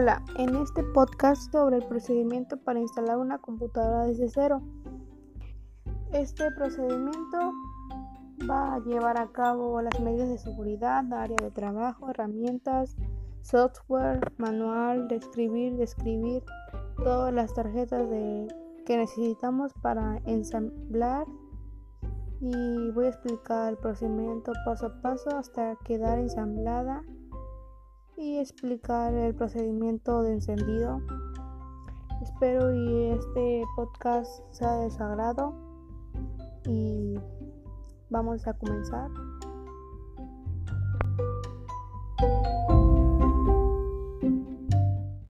Hola, en este podcast sobre el procedimiento para instalar una computadora desde cero. Este procedimiento va a llevar a cabo las medidas de seguridad, área de trabajo, herramientas, software, manual, de escribir, de escribir, todas las tarjetas que necesitamos para ensamblar y voy a explicar el procedimiento paso a paso hasta quedar ensamblada y explicar el procedimiento de encendido. Espero y este podcast sea de su agrado y vamos a comenzar.